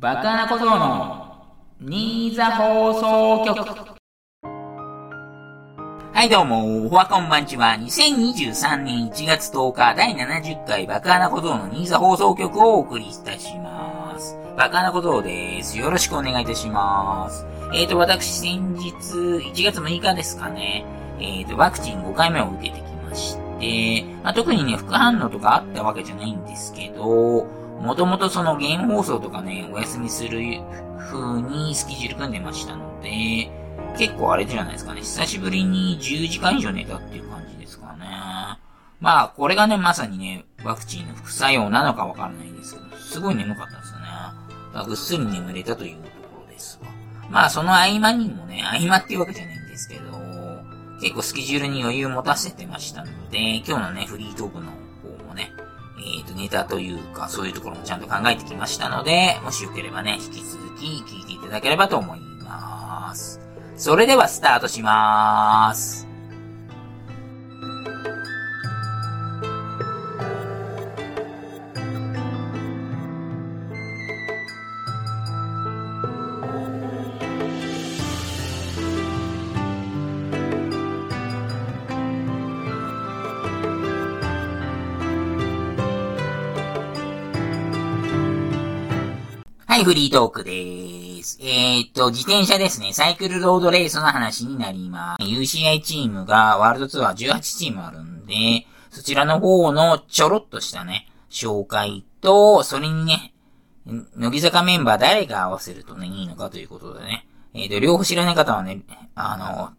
バカな小僧の新座放送局。はいどうも、おはこんばんちは、2023年1月10日第70回バカな小僧の新座放送局をお送りいたします。バカな小僧です。よろしくお願いいたします。えーと、私先日、1月6日ですかね、えーと、ワクチン5回目を受けてきまして、まあ、特にね、副反応とかあったわけじゃないんですけど、もともとそのゲーム放送とかね、お休みする風にスケジュール組んでましたので、結構あれじゃないですかね。久しぶりに10時間以上寝たっていう感じですかね。まあ、これがね、まさにね、ワクチンの副作用なのかわからないんですけど、すごい眠かったんですよね。ぐっすり眠れたというところですわ。まあ、その合間にもね、合間っていうわけじゃないんですけど、結構スケジュールに余裕を持たせてましたので、今日のね、フリートークの、ネタというか、そういうところもちゃんと考えてきましたので、もしよければね、引き続き聞いていただければと思います。それではスタートしまーす。い、フリートークでーす。えー、っと、自転車ですね。サイクルロードレースの話になります。UCI チームがワールドツアー18チームあるんで、そちらの方のちょろっとしたね、紹介と、それにね、乃木坂メンバー誰が合わせるとね、いいのかということでね。えー、っと、両方知らない方はね、あの、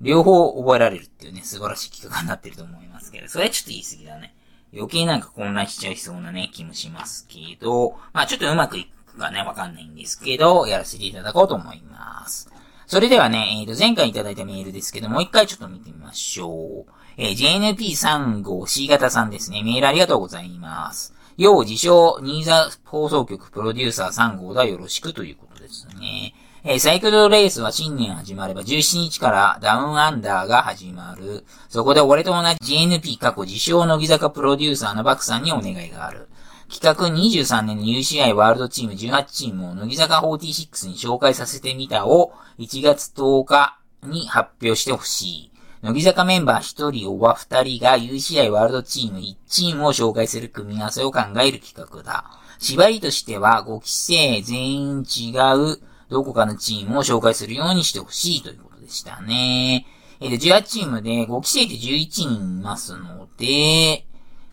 両方覚えられるっていうね、素晴らしい企画になってると思いますけど、それはちょっと言い過ぎだね。余計なんか混乱しちゃいそうなね、気もしますけど、まあちょっとうまくいくがね、わかんないんですけど、やらせていただこうと思います。それではね、えー、と、前回いただいたメールですけども、う一回ちょっと見てみましょう。えー、JNP35C 型さんですね。メールありがとうございます。要自称、ニーザ放送局プロデューサー3号だよろしくということですね。えー、サイクルレースは新年始まれば17日からダウンアンダーが始まる。そこで俺と同じ GNP 過去自称乃木坂プロデューサーのバクさんにお願いがある。企画23年の UCI ワールドチーム18チームを乃木坂46に紹介させてみたを1月10日に発表してほしい。乃木坂メンバー1人おば2人が UCI ワールドチーム1チームを紹介する組み合わせを考える企画だ。縛りとしては5期生全員違うどこかのチームを紹介するようにしてほしいということでしたね。えっ、と、18チームで5期生って11人いますので、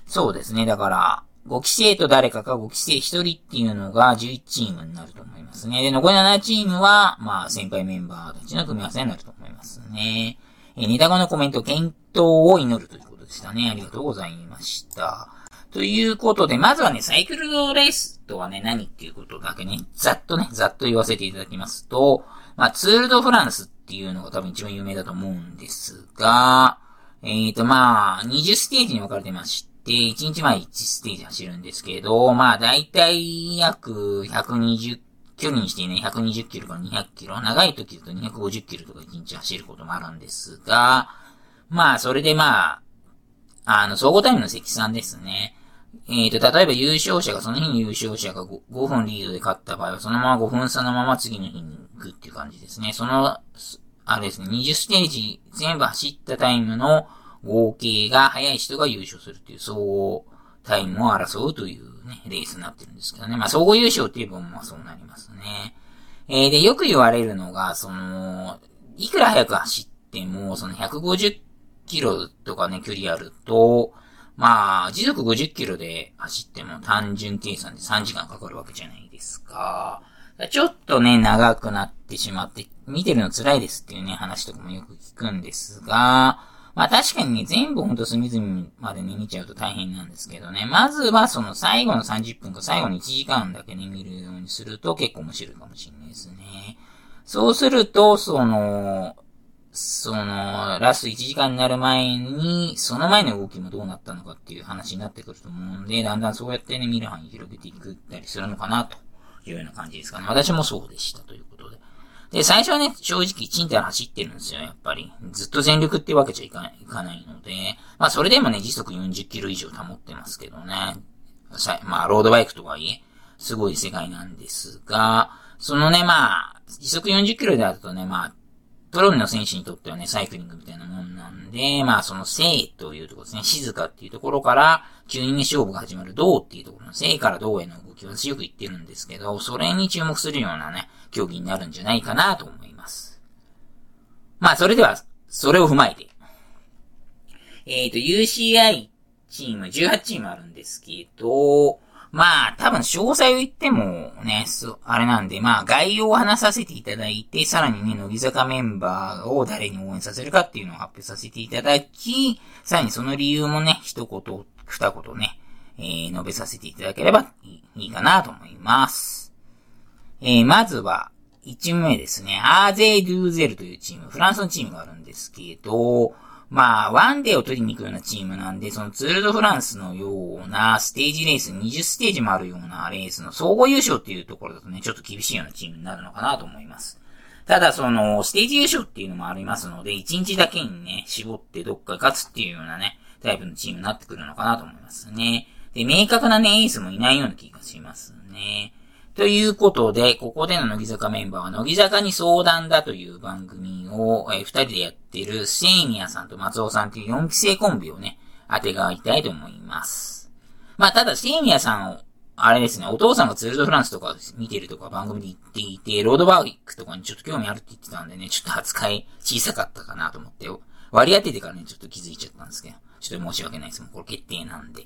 そうですね。だから、5期生と誰かか5期生1人っていうのが11チームになると思いますね。で、残り7チームは、まあ、先輩メンバーたちの組み合わせになると思いますね。えー、ネタ後のコメント、検討を祈るということでしたね。ありがとうございました。ということで、まずはね、サイクルレースとはね、何っていうことだけね、ざっとね、ざっと言わせていただきますと、まあ、ツールドフランスっていうのが多分一番有名だと思うんですが、えっ、ー、と、まあ、20ステージに分かれてまして、で、1日前1ステージ走るんですけど、まあ、だいたい約120、距離にしてね、120キロから200キロ、長い時だと250キロとか1日走ることもあるんですが、まあ、それでまあ、あの、総合タイムの積算ですね。えっ、ー、と、例えば優勝者が、その日に優勝者が 5, 5分リードで勝った場合は、そのまま5分差のまま次の日に行くっていう感じですね。その、あれですね、20ステージ全部走ったタイムの合計が速い人が優勝するっていう総合タイムを争うというね、レースになってるんですけどね。まあ、総合優勝っていう分もそうなりますね。えー、で、よく言われるのが、その、いくら速く走っても、その150キロとかね、距離あると、まあ、時速50キロで走っても単純計算で3時間かかるわけじゃないですか。ちょっとね、長くなってしまって、見てるの辛いですっていうね、話とかもよく聞くんですが、まあ確かにね、全部ほんと隅々までね、見ちゃうと大変なんですけどね。まずはその最後の30分か最後の1時間だけね、見るようにすると結構面白いかもしれないですね。そうすると、その、その、ラスト1時間になる前に、その前の動きもどうなったのかっていう話になってくると思うんで、だんだんそうやってね、見る範囲広げていくったりするのかな、というような感じですかね。私もそうでしたということで。で、最初はね、正直チンタラ走ってるんですよ、やっぱり。ずっと全力ってわけじゃいかいかないので、まあそれでもね、時速40キロ以上保ってますけどね。さまあ、ロードバイクとはいえ、すごい世界なんですが、そのね、まあ、時速40キロであるとね、まあ、プロの選手にとってはね、サイクリングみたいなもんなんで、まあその生というところですね、静かっていうところから、急にね、勝負が始まる銅っていうところの生から銅への動きは私よく言ってるんですけど、それに注目するようなね、競技になるんじゃないかなと思います。まあそれでは、それを踏まえて、えっ、ー、と、UCI チーム、18チームあるんですけど、まあ、多分詳細を言ってもね、そ、あれなんで、まあ、概要を話させていただいて、さらにね、乃木坂メンバーを誰に応援させるかっていうのを発表させていただき、さらにその理由もね、一言、二言ね、えー、述べさせていただければいいかなと思います。えー、まずは、1チーム目ですね。アーゼー・ドゥーゼルというチーム、フランスのチームがあるんですけど、まあ、ワンデーを取りに行くようなチームなんで、そのツールドフランスのようなステージレース、20ステージもあるようなレースの総合優勝っていうところだとね、ちょっと厳しいようなチームになるのかなと思います。ただ、その、ステージ優勝っていうのもありますので、1日だけにね、絞ってどっか勝つっていうようなね、タイプのチームになってくるのかなと思いますね。で、明確なね、エースもいないような気がしますね。ということで、ここでの乃木坂メンバーは、乃木坂に相談だという番組を、えー、二人でやっているセイミヤさんと松尾さんという4期生コンビをね、当てがいたいと思います。まあ、ただ、セイミヤさんを、あれですね、お父さんがツールドフランスとか見てるとか番組で言っていて、ロードバーイックとかにちょっと興味あるって言ってたんでね、ちょっと扱い小さかったかなと思って、割り当ててからね、ちょっと気づいちゃったんですけど、ちょっと申し訳ないです。もうこれ決定なんで。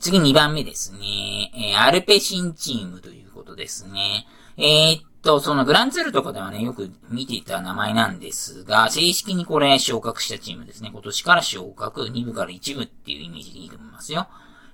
次2番目ですね。えー、アルペシンチームということですね。えー、っと、そのグランツールとかではね、よく見ていた名前なんですが、正式にこれ昇格したチームですね。今年から昇格、2部から1部っていうイメージでいいと思いますよ。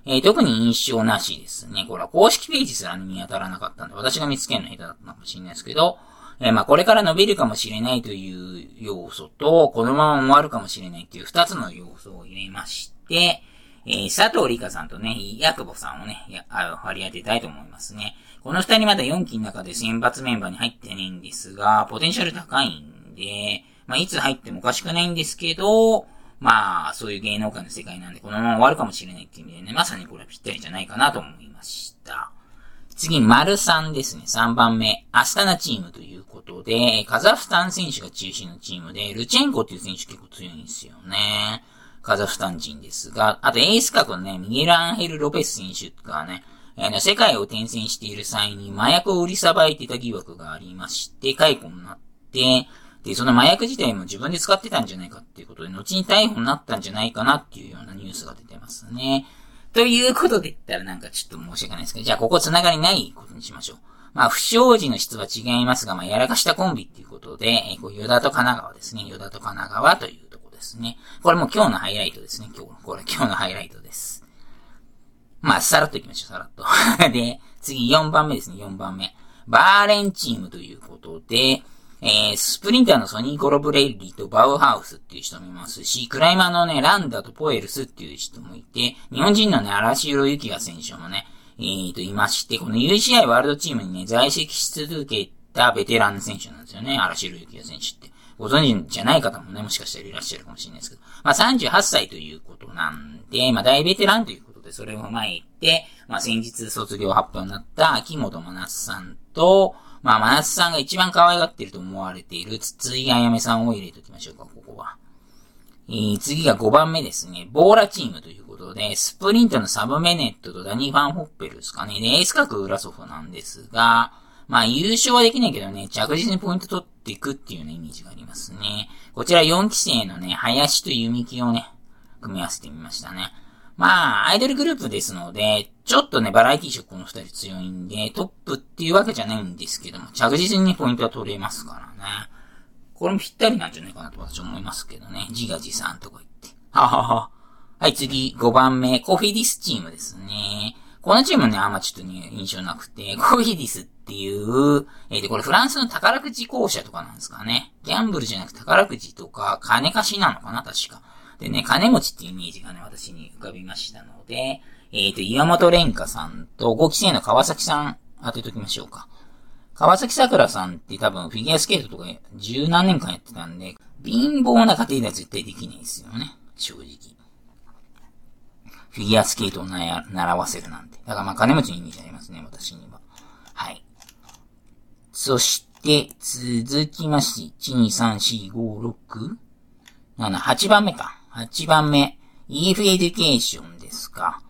えー、特に印象なしですね。これは公式ページすら見当たらなかったんで、私が見つけるの下手だったのかもしれないですけど、えー、まあこれから伸びるかもしれないという要素と、このまま終わるかもしれないという二つの要素を入れまして、えー、佐藤里香さんとね、ヤクボさんをね、や、あ割り当てたいと思いますね。この二人まだ4期の中で選抜メンバーに入ってないんですが、ポテンシャル高いんで、まあ、いつ入ってもおかしくないんですけど、まあ、そういう芸能界の世界なんで、このまま終わるかもしれないっていう意味でね、まさにこれはぴったりじゃないかなと思いました。次、丸3ですね。3番目。アスタナチームということで、カザフスタン選手が中心のチームで、ルチェンコっていう選手結構強いんですよね。カザフスタン人ですが、あとエース格のね、ミゲル・アンヘル・ロペス選手がね、えー、世界を転戦している際に麻薬を売りさばいてた疑惑がありまして、解雇になって、で、その麻薬自体も自分で使ってたんじゃないかっていうことで、後に逮捕になったんじゃないかなっていうようなニュースが出てますね。ということで言ったらなんかちょっと申し訳ないですけど、じゃあここ繋がりないことにしましょう。まあ、不祥事の質は違いますが、まあ、やらかしたコンビっていうことで、えー、こう、ヨダと神奈川ですね。ヨダと神奈川というですね。これも今日のハイライトですね。今日、これ今日のハイライトです。まあ、さらっと行きましょう、さらっと。で、次4番目ですね、4番目。バーレンチームということで、えー、スプリンターのソニー・コロブレイリーとバウハウスっていう人もいますし、クライマーのね、ランダとポエルスっていう人もいて、日本人のね、荒城幸也選手もね、えーと、いまして、この UCI ワールドチームにね、在籍し続けたベテランの選手なんですよね、荒城幸也選手って。ご存知じゃない方もね、もしかしたらいらっしゃるかもしれないですけど、まあ38歳ということなんで、まあ大ベテランということで、それを踏まえて、まあ先日卒業発表になった秋元真夏さんと、まあ真夏さんが一番可愛がってると思われている筒井あやめさんを入れておきましょうか、ここは。えー、次が5番目ですね。ボーラチームということで、スプリントのサブメネットとダニー・ファン・ホッペルですかね。で、エース格ウラソフなんですが、まあ優勝はできないけどね、着実にポイント取っていくっていうね、イメージがありますね。こちら4期生のね、林と弓木をね、組み合わせてみましたね。まあ、アイドルグループですので、ちょっとね、バラエティ色この二人強いんで、トップっていうわけじゃないんですけども、着実に、ポイントは取れますからね。これもぴったりなんじゃないかなと私は思いますけどね。自画自賛とか言って。ははは。はい、次、5番目、コフィディスチームですね。このチームね、あんまちょっとね、印象なくて、コフィディスってっていう、えー、で、これフランスの宝くじ校舎とかなんですかね。ギャンブルじゃなくて宝くじとか、金貸しなのかな、確か。でね、金持ちっていうイメージがね、私に浮かびましたので、えっ、ー、と、岩本蓮香さんと5期生の川崎さん当てときましょうか。川崎桜さんって多分フィギュアスケートとか十何年間やってたんで、貧乏な家庭では絶対できないですよね。正直。フィギュアスケートを習わせるなんて。だからまあ金持ちのイメージありますね、私には。はい。そして、続きまして、1、2、3、4、5、6、7、8番目か。8番目。EF エデュケーションですか。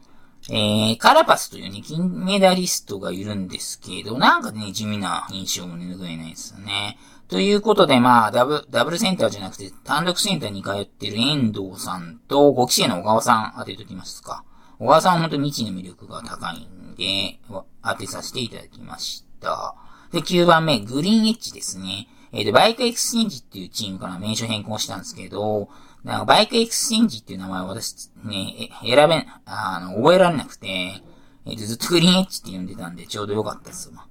えー、カラパスというね、金メダリストがいるんですけど、なんかね、地味な印象も拭えないですよね。ということで、まあ、ダブ、ダブルセンターじゃなくて、単独センターに通ってる遠藤さんと、5期生の小川さん当てときますか。小川さんは本当に未知の魅力が高いんで、当てさせていただきました。で、9番目、グリーンエッジですね。えっ、と、バイクエクスチェンジっていうチームから名称変更したんですけど、なんかバイクエクスチェンジっていう名前を私ね、選べ、あの、覚えられなくて、えっ、と、ずっとグリーンエッジって呼んでたんでちょうどよかったですわ。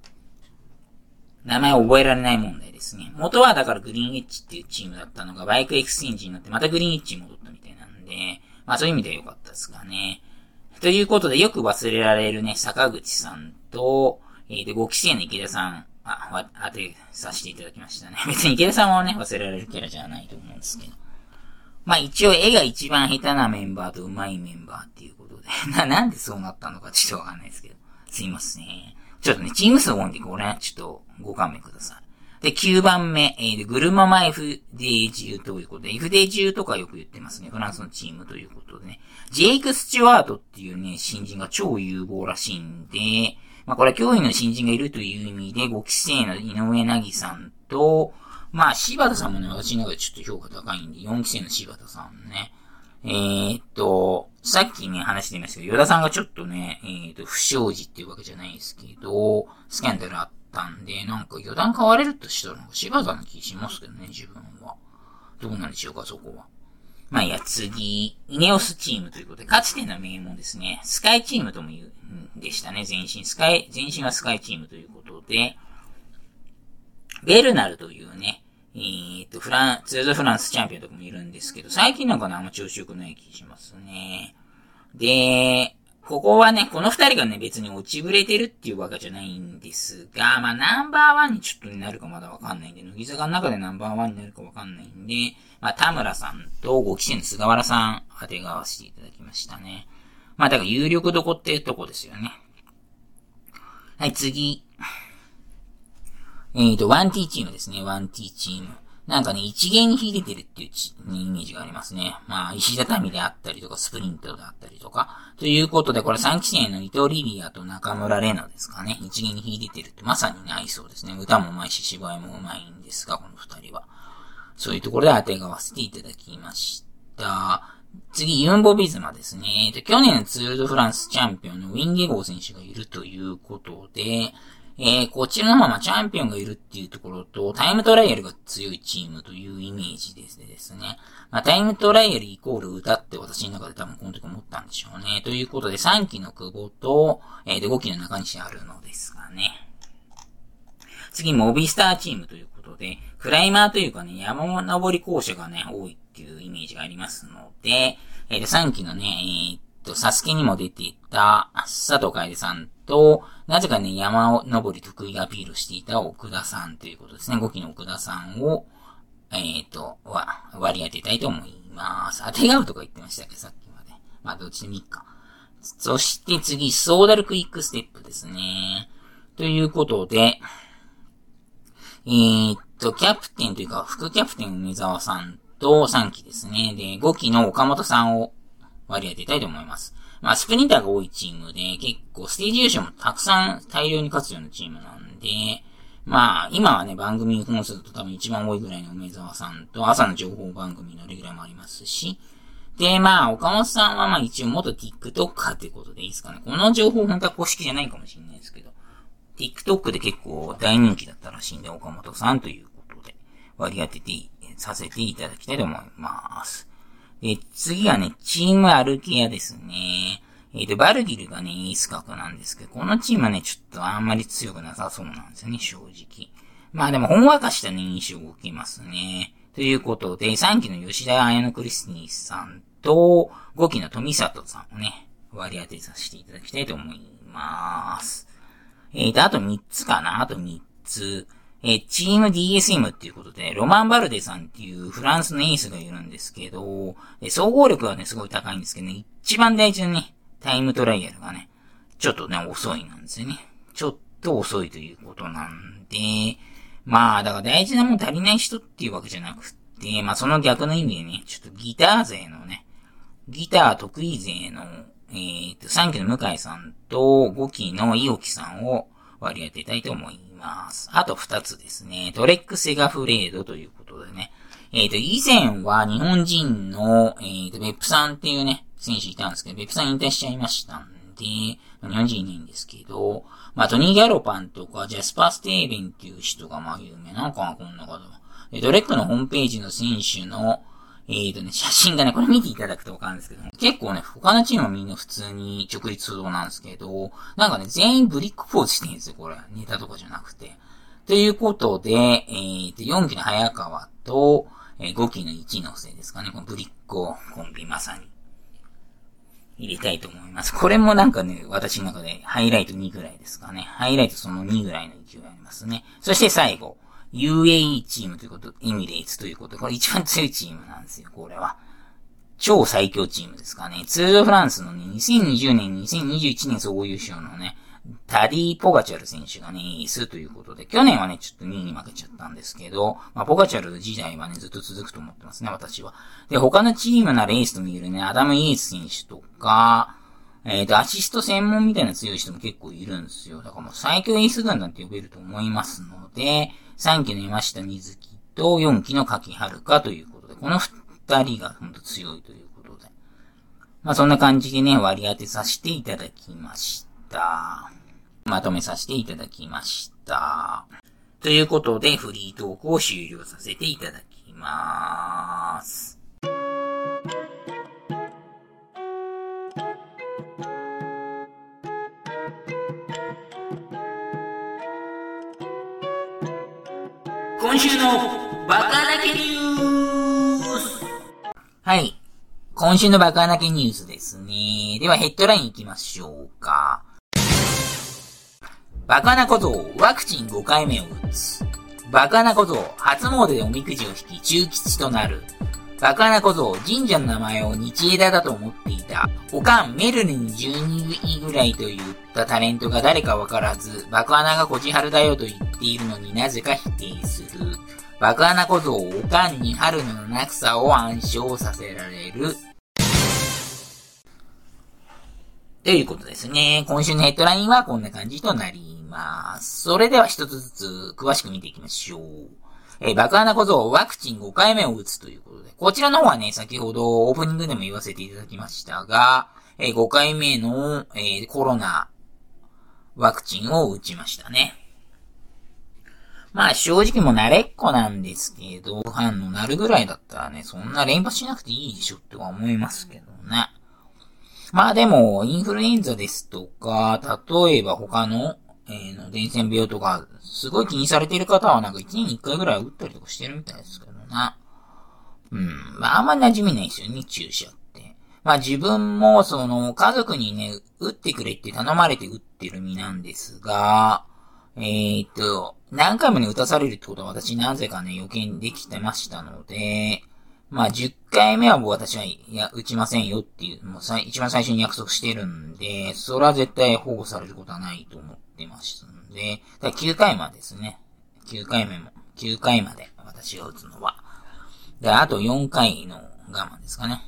名前を覚えられない問題ですね。元はだからグリーンエッジっていうチームだったのがバイクエクスチェンジになってまたグリーンエッジに戻ったみたいなんで、まあそういう意味では良かったですがね。ということでよく忘れられるね、坂口さんと、えー、で、5期生の池田さん、あ、わ当てさせていただきましたね。別に池田さんはね、忘れられるキャラじゃないと思うんですけど。まあ一応絵が一番下手なメンバーと上手いメンバーっていうことで。な、なんでそうなったのかちょっとわかんないですけど。すいません。ちょっとね、チーム数多いんで、これ、ちょっとご勘弁ください。で、9番目、えー、で、グルママ FD10 ということで、FD10 とかよく言ってますね。フランスのチームということでね。ジェイク・スチュワートっていうね、新人が超有望らしいんで、まあこれは脅威の新人がいるという意味で、5期生の井上凪さんと、まあ、柴田さんもね、私の中でちょっと評価高いんで、4期生の柴田さんね。えー、っと、さっきね、話してみましたけど、与田さんがちょっとね、えー、っと、不祥事っていうわけじゃないですけど、スキャンダルあったんで、なんか余談変われるとしたら、柴田の気しますけどね、自分は。どうなんでしょうか、そこは。まあ、いや、次、イネオスチームということで、かつての名門ですね、スカイチームとも言う、でしたね、前身。スカイ、前身はスカイチームということで、ベルナルというね、えー、っと、フラン、ツールドフランスチャンピオンとかもいるんですけど、最近なんかね、あんま調子良くない気しますね。で、ここはね、この二人がね、別に落ちぶれてるっていうわけじゃないんですが、まあ、ナンバーワンにちょっとになるかまだわかんないんで、乃木坂の中でナンバーワンになるかわかんないんで、まあ、田村さんとご期生の菅原さん、当てがわせていただきましたね。まあ、だから有力どこっていうとこですよね。はい、次。えっ、ー、と、1T チームですね。1T チーム。なんかね、一元に秀でてるっていうイメージがありますね。まあ、石畳であったりとか、スプリントであったりとか。ということで、これ3期生の伊藤リリアと中村玲奈ですかね。一元に秀でてるってまさにね、合いそうですね。歌も上手いし、芝居も上手いんですが、この二人は。そういうところで当てがわせていただきました。次、ユンボビズマですね。去年ツールドフランスチャンピオンのウィンゲゴー選手がいるということで、えー、こちらのままチャンピオンがいるっていうところと、タイムトライアルが強いチームというイメージですですね。まあ、タイムトライアルイコール歌って私の中で多分この時思ったんでしょうね。ということで、3期の久保と、えー、で5期の中西あるのですがね。次、モビスターチームということで、クライマーというかね、山登り校舎がね、多いっていうイメージがありますので、えー、で3期のね、えー、っと、サスケにも出ていた、佐藤楓さんと、なぜかね、山を登り得意アピールしていた奥田さんということですね。5期の奥田さんを、えっ、と、は、割り当てたいと思います。当てがうとか言ってましたっけ、さっきまで。まあ、どっちでもいいか。そして次、ソーダルクイックステップですね。ということで、えー、っと、キャプテンというか、副キャプテン梅沢さんと3期ですね。で、5期の岡本さんを割り当てたいと思います。まあ、スプリンターが多いチームで、結構ステージ優勝もたくさん大量に勝つようなチームなんで、まあ、今はね、番組本数と多分一番多いぐらいの梅沢さんと、朝の情報番組のレギュラーもありますし、で、まあ、岡本さんはまあ一応元 TikToker ってことでいいですかね。この情報本当は公式じゃないかもしれないですけど、TikTok で結構大人気だったらしいんで、岡本さんということで割り当ててさせていただきたいと思います。で、次はね、チームアルケアですね。えっ、ー、と、バルギルがね、エース格なんですけど、このチームはね、ちょっとあんまり強くなさそうなんですよね、正直。まあでも、ほんわかしたね、印象を受けますね。ということで、3期の吉田彩乃クリスティさんと、5期の富里さんをね、割り当てさせていただきたいと思います。えーと、あと3つかなあと3つ。えチーム DSM っていうことで、ロマン・バルデさんっていうフランスのエースがいるんですけど、え総合力はね、すごい高いんですけどね、一番大事なね、タイムトライアルがね、ちょっとね、遅いなんですよね。ちょっと遅いということなんで、まあ、だから大事なもん足りない人っていうわけじゃなくて、まあその逆の意味でね、ちょっとギター勢のね、ギター得意勢の、えー、と、3期の向井さんと5期の伊沖さんを割り当てたいと思います。あと2つですね。トレックセガフレードということでね。えっ、ー、と、以前は日本人の、えっ、ー、と、ベップさんっていうね、選手いたんですけど、ベップさん引退しちゃいましたんで、日本人いないんですけど、まあ、トニー・ギャロパンとか、ジャスパー・ステーベンっていう人がまあ有名なのかな、こんな方は。で、ドレックのホームページの選手の、えーとね、写真がね、これ見ていただくとわかるんですけど、結構ね、他のチームはみんな普通に直立不動なんですけど、なんかね、全員ブリックポーズしてるんですよ、これ。ネタとかじゃなくて。ということで、えーと、4期の早川と、えー、5期の1のせいですかね、このブリックをコンビまさに。入れたいと思います。これもなんかね、私の中でハイライト2ぐらいですかね。ハイライトその2ぐらいの勢いありますね。そして最後。UAE チームということ、エミレイツということで、これ一番強いチームなんですよ、これは。超最強チームですかね。ツールフランスのね、2020年、2021年総合優勝のね、タディ・ポガチャル選手がね、エースということで、去年はね、ちょっと2位に負けちゃったんですけど、まあ、ポガチャル時代はね、ずっと続くと思ってますね、私は。で、他のチームなレースと見るね、アダム・イース選手とか、えっ、ー、と、アシスト専門みたいな強い人も結構いるんですよ。だからもう最強エース軍団って呼べると思いますので、3期の山下美月と4期の柿春かということで、この2人が本当強いということで。まあそんな感じでね、割り当てさせていただきました。まとめさせていただきました。ということで、フリートークを終了させていただきます。今週のバカだけニュースはい。今週のバカだけニュースですね。ではヘッドライン行きましょうか。バカなことをワクチン5回目を打つ。バカなことを初詣でおみくじを引き中吉となる。バカなことを神社の名前を日枝だと思っていた。おかんメルルに12位ぐらいと言ったタレントが誰かわからず、爆穴がこじはるだよと言っているのになぜか否定する。爆穴小僧おかんに春の七草を暗唱させられる。ということですね。今週のヘッドラインはこんな感じとなります。それでは一つずつ詳しく見ていきましょう。えー、爆穴小僧ワクチン5回目を打つということで、こちらの方はね、先ほどオープニングでも言わせていただきましたが、えー、5回目の、えー、コロナワクチンを打ちましたね。まあ正直も慣れっこなんですけど、反応なるぐらいだったらね、そんな連発しなくていいでしょっては思いますけどね。まあでも、インフルエンザですとか、例えば他の、えー、の伝染病とか、すごい気にされている方はなんか1年に1回ぐらい打ったりとかしてるみたいですけどね。うん。まああんま馴染みないですよね、注射って。まあ自分もその家族にね、打ってくれって頼まれて打ってる身なんですが、えー、っと、何回もね、打たされるってことは私なぜかね、予見できてましたので、まあ10回目はもう私は、いや、打ちませんよっていう、もう一番最初に約束してるんで、それは絶対保護されることはないと思ってましたので、だ9回までですね。9回目も、9回まで私が打つのは。で、あと4回の我慢ですかね。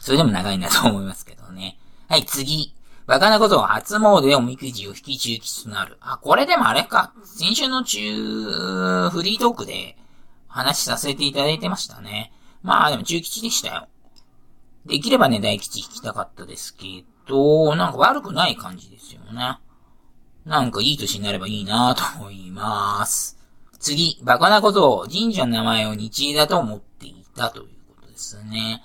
それでも長いんだと思いますけどね。はい、次。バカなことを初詣でおみくじを引き中吉となる。あ、これでもあれか。先週の中、フリートークで話させていただいてましたね。まあでも中吉でしたよ。できればね、大吉引きたかったですけど、なんか悪くない感じですよね。なんかいい年になればいいなと思います。次、バカなことを神社の名前を日枝だと思っていたということですね。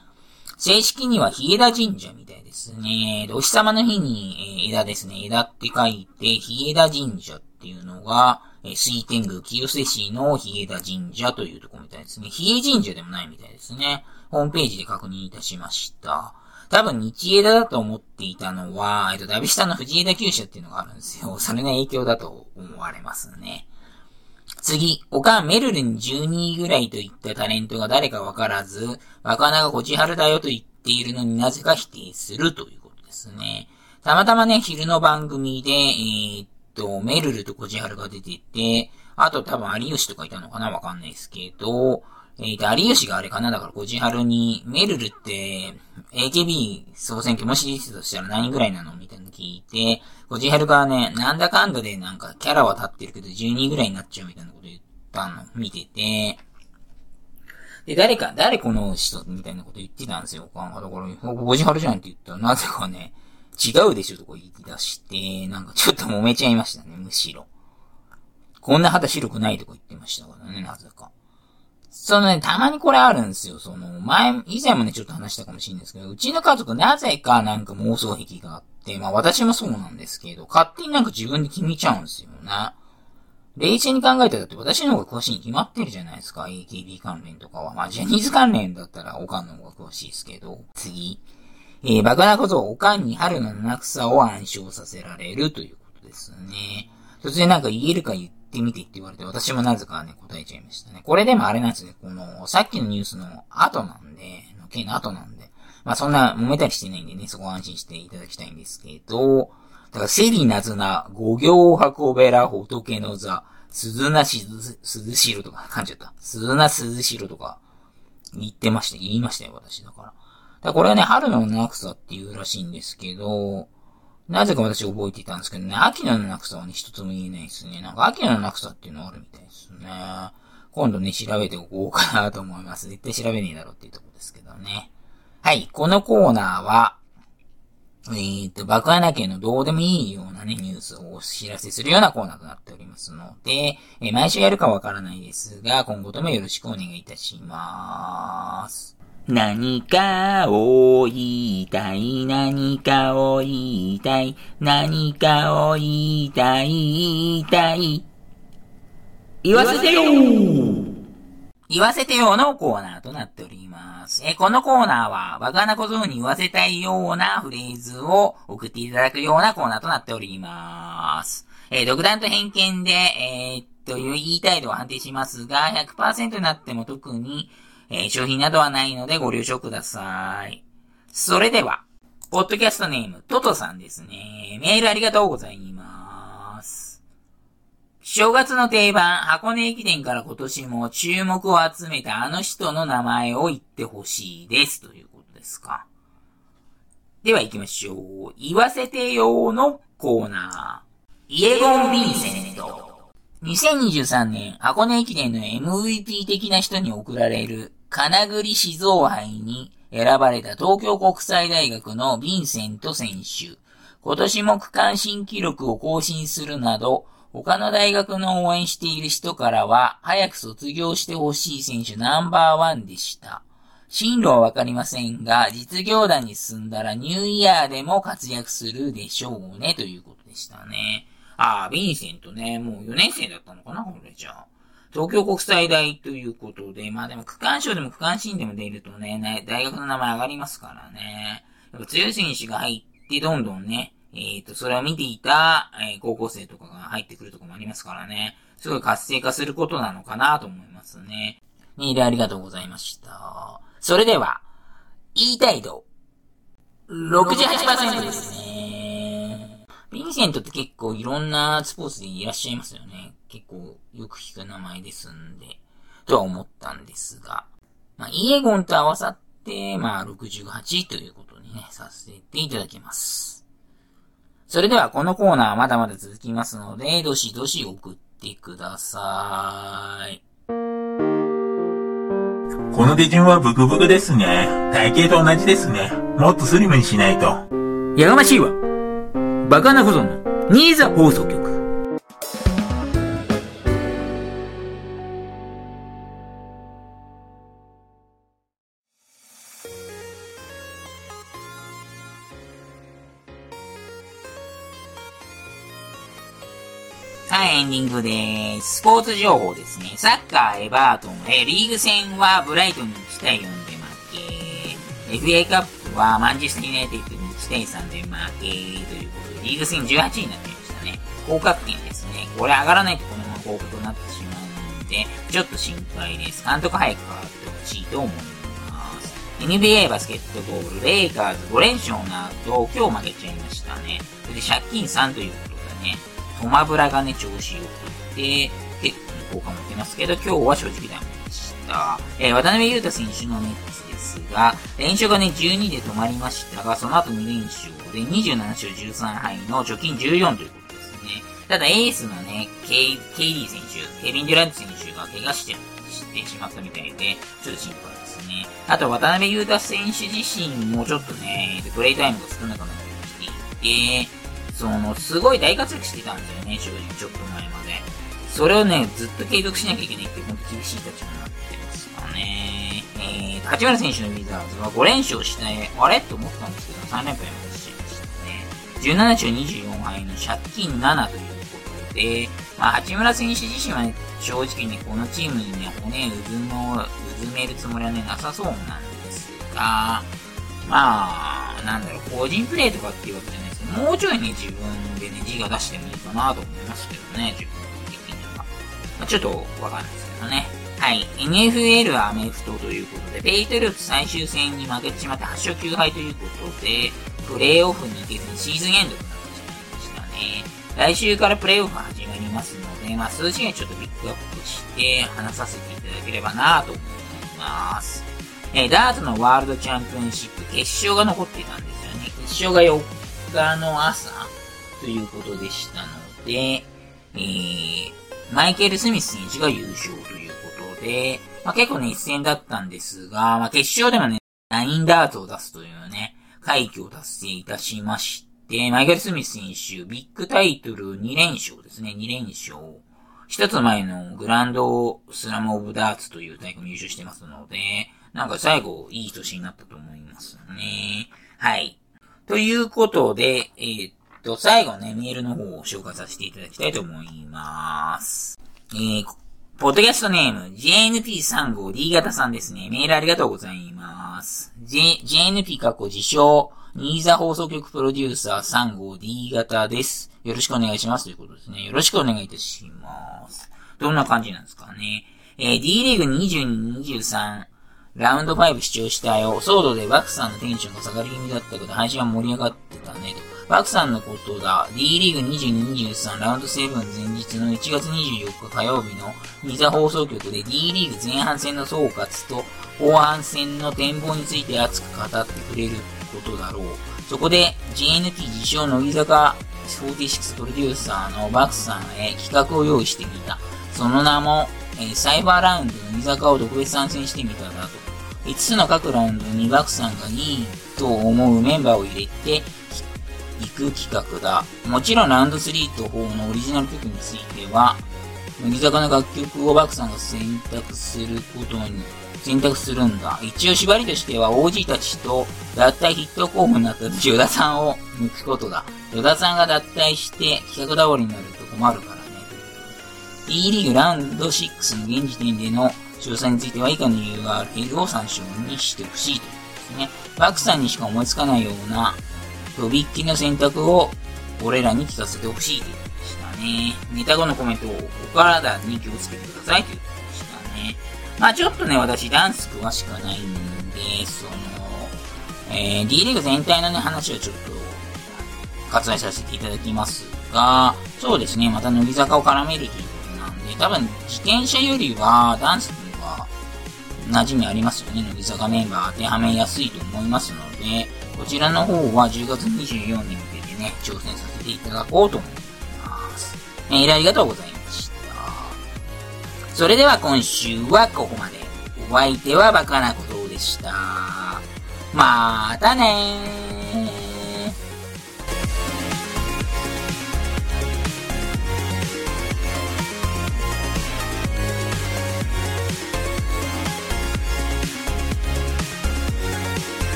正式には日枝神社みたいですね。お日様の日に、え枝ですね。枝って書いて、日枝神社っていうのが、え水天宮清瀬市の日枝神社というとこみたいですね。日枝神社でもないみたいですね。ホームページで確認いたしました。多分日枝だと思っていたのは、えっと、ダビスタの藤枝厩舎っていうのがあるんですよ。それの影響だと思われますね。次、おかんメルルン12位ぐらいといったタレントが誰かわからず、若菜がこちはるだよと言っているのになぜか否定するということですね。たまたまね、昼の番組で、えー、っと、メルルとコジハルが出てて、あと多分有吉とかいたのかなわかんないですけど、えっ、ー、と、有吉があれかな？だから、コジハルに、メルルって、AKB 総選挙もし出てたとしたら何ぐらいなの？みたいなの聞いて、コジハルがね、なんだかんだでなんかキャラは立ってるけど12ぐらいになっちゃうみたいなこと言ったの見てて、で、誰か、誰この人みたいなこと言ってたんですよ。だから、コジハルじゃんって言ったら、なぜかね、違うでしょとか言い出して、なんかちょっと揉めちゃいましたね、むしろ。こんな肌白くないとか言ってましたからね、なぜか。そのね、たまにこれあるんですよ。その、前、以前もね、ちょっと話したかもしれないですけど、うちの家族なぜかなんか妄想癖があって、まあ私もそうなんですけど、勝手になんか自分で決めちゃうんですよね。冷静に考えたらだって私の方が詳しいに決まってるじゃないですか。AKB 関連とかは。まあジャニーズ関連だったらオカンの方が詳しいですけど。次。えー、バカなことをおかんに春の七草を暗唱させられるということですね。突然なんか言えるか言ってみてって言われて、私もなぜかね、答えちゃいましたね。これでもあれなんですね。この、さっきのニュースの後なんで、の件の後なんで。まあそんな揉めたりしてないんでね、そこ安心していただきたいんですけど、だからセリナズナ、五行運べら仏の座、鈴なしず、鈴代とか、噛んじゃった。鈴な鈴代とか、言ってました。言いましたよ、私だから。だからこれはね、春の七草って言うらしいんですけど、なぜか私覚えていたんですけどね、秋の七草はね、一つも言えないですね。なんか秋の七草っていうのあるみたいですね。今度ね、調べておこうかなと思います。絶対調べねえだろうっていうとこですけどね。はい、このコーナーは、えー、っと、爆穴家のどうでもいいようなね、ニュースをお知らせするようなコーナーとなっておりますので、えー、毎週やるかわからないですが、今後ともよろしくお願いいたします。何かを言いたい、何かを言いたい、何かを言いたい、言いたい。言わせてよ言わせてよのコーナーとなっております。えこのコーナーは、バカな小僧に言わせたいようなフレーズを送っていただくようなコーナーとなっております。え独断と偏見で、えー、っと、言いたい度は判定しますが、100%になっても特に、えー、商品などはないのでご了承ください。それでは、ポッドキャストネーム、トトさんですね。メールありがとうございます。正月の定番、箱根駅伝から今年も注目を集めたあの人の名前を言ってほしいです。ということですか。では行きましょう。言わせてよのコーナー。イエゴン・ヴィンセント。2023年箱根駅伝の MVP 的な人に贈られる金栗静雄杯に選ばれた東京国際大学のヴィンセント選手。今年も区間新記録を更新するなど、他の大学の応援している人からは、早く卒業してほしい選手ナンバーワンでした。進路はわかりませんが、実業団に進んだらニューイヤーでも活躍するでしょうね、ということでしたね。ああ、ヴィンセントね、もう4年生だったのかな、これじゃあ。東京国際大ということで、まあでも区間賞でも区間新でも出るとね、大学の名前上がりますからね。やっぱ強い選手が入ってどんどんね、えっ、ー、と、それを見ていた、えー、高校生とかが入ってくるとこもありますからね。すごい活性化することなのかなと思いますね。メールありがとうございました。それでは、言いたい度、68%ですね。ヴィンセントって結構いろんなスポーツでいらっしゃいますよね。結構よく聞く名前ですんで、とは思ったんですが、まあ、イエゴンと合わさって、まあ、68ということにね、させていただきます。それでは、このコーナーはまだまだ続きますので、どしどし送ってください。この手順はブクブクですね。体型と同じですね。もっとスリムにしないと。やがましいわ。バカなことの、ニーザ放送局。スポーツ情報ですね。サッカー、エバートン、えリーグ戦はブライトンに1対4で負け、FA カップはマンチェスターユナイテッドに1対3で負け、ということで、リーグ戦18位になっていましたね。降格点ですね。これ上がらないとこのまま降格となってしまうので、ちょっと心配です。監督早く変わってほしいと思います。NBA バスケットボール、レイカーズ5連勝の後、今日負けちゃいましたね。それで借金3ということでね、トマブラがね、調子良くて、結構効果持ってますけど、今日は正直ダメでした。えー、渡辺裕太選手のネッツですが、連勝がね、12で止まりましたが、その後2連勝で27勝13敗の貯金14ということですね。ただエースのね、ケイ、ケイリー選手、ケビン・デュラント選手が怪我してしてしまったみたいで、ちょっと心配ですね。あと、渡辺裕太選手自身もちょっとね、プレイタイムが少なくなってきていて、その、すごい大活躍してたんですよね、正直、ちょっと前まで。それをね、ずっと継続しなきゃいけないって本当厳しい立場になってますかね。えー、八村選手のウィザーズは5連勝して、あれ？と思ったんですけど、3連敗もしましたね。17勝24敗の借金7ということで、まあ、八村選手自身はね、正直ね、このチームにね、骨うずの、うずめるつもりはね、なさそうなんですが、まあ、なんだろう、個人プレイとかっていうわけじゃないですけど、もうちょいね、自分でね、字が出してもいいかなと思いますけどね、自分。ちょっとわかんないですけどね。はい。NFL はアメフトということで、ペイトルーツ最終戦に負けてしまって8勝9敗ということで、プレイオフに行けずにシーズンエンドになってしまいましたね。来週からプレイオフ始まりますので、まあ、数字がちょっとピックアップして話させていただければなと思います。えー、ダートのワールドチャンピオンシップ決勝が残っていたんですよね。決勝が4日の朝ということでしたので、えー、マイケル・スミス選手が優勝ということで、まあ、結構熱戦だったんですが、まあ、決勝でもね、9ダートを出すというね、快挙を達成いたしましで、マイケル・スミス選手、ビッグタイトル2連勝ですね、2連勝。一つ前のグランドスラムオブダーツという大会も優勝してますので、なんか最後いい年になったと思いますね。はい。ということで、えー、と、最後ね、メールの方を紹介させていただきたいと思います。えー、ポッドキャストネーム、JNP35D 型さんですね。メールありがとうございます。J、JNP 過去自称、新座放送局プロデューサー3号 D 型です。よろしくお願いしますということですね。よろしくお願いいたします。どんな感じなんですかね。えー、D リーグ22、23、ラウンド5視聴したよ。騒動でバクさんのテンションが下がり気味だったけど、配信は盛り上がってたね、と。バクさんのことだ。D リーグ22、23ラウンド7前日の1月24日火曜日のニザ放送局で D リーグ前半戦の総括と後半戦の展望について熱く語ってくれることだろう。そこで GNT 自称乃木坂46プロデューサーのバクさんへ企画を用意してみた。その名も、えー、サイバーラウンド乃木坂を特別参戦してみただと。5つの各ラウンドにバクさんがいいと思うメンバーを入れて、行く企画だ。もちろんランド3と4のオリジナル曲については、乃木坂の楽曲をバクさんが選択することに選択するんだ。一応縛りとしては OG たちと脱退ヒット候補になった時、与田さんを抜くことだ。与田さんが脱退して企画倒れになると困るからね。D リーグラウンド6の現時点での詳細については以下の理由があるけど参照にしてほしいということですね。バクさんにしか思いつかないような、とびっきりの選択を俺らに聞かせてほしいということでしたね。ネタ後のコメントをお体に気をつけてくださいということでしたね。まあちょっとね、私ダンス詳しくないんで、その、えー、D リーグ全体のね、話はちょっと、割愛させていただきますが、そうですね、また乃木坂を絡めるということなんで、多分自転車よりはダンスには馴染みありますよね。乃木坂メンバー当てはめやすいと思いますので、こちらの方は10月24日に向けてね、挑戦させていただこうと思います。えールありがとうございました。それでは今週はここまで。お相手はバカなことでした。またねー。